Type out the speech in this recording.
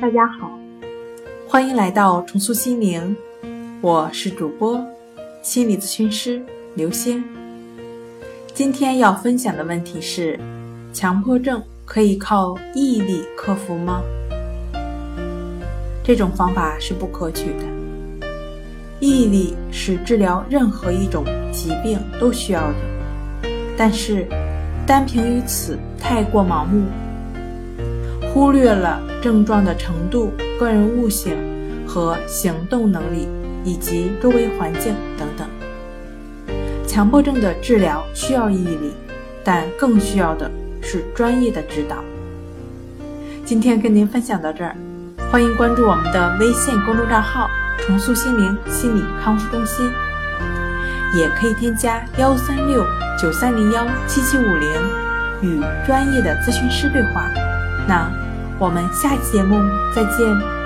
大家好，欢迎来到重塑心灵，我是主播心理咨询师刘星。今天要分享的问题是：强迫症可以靠毅力克服吗？这种方法是不可取的。毅力是治疗任何一种疾病都需要的，但是单凭于此太过盲目。忽略了症状的程度、个人悟性和行动能力，以及周围环境等等。强迫症的治疗需要毅力，但更需要的是专业的指导。今天跟您分享到这儿，欢迎关注我们的微信公众账号“重塑心灵心理康复中心”，也可以添加幺三六九三零幺七七五零与专业的咨询师对话。那我们下期节目再见。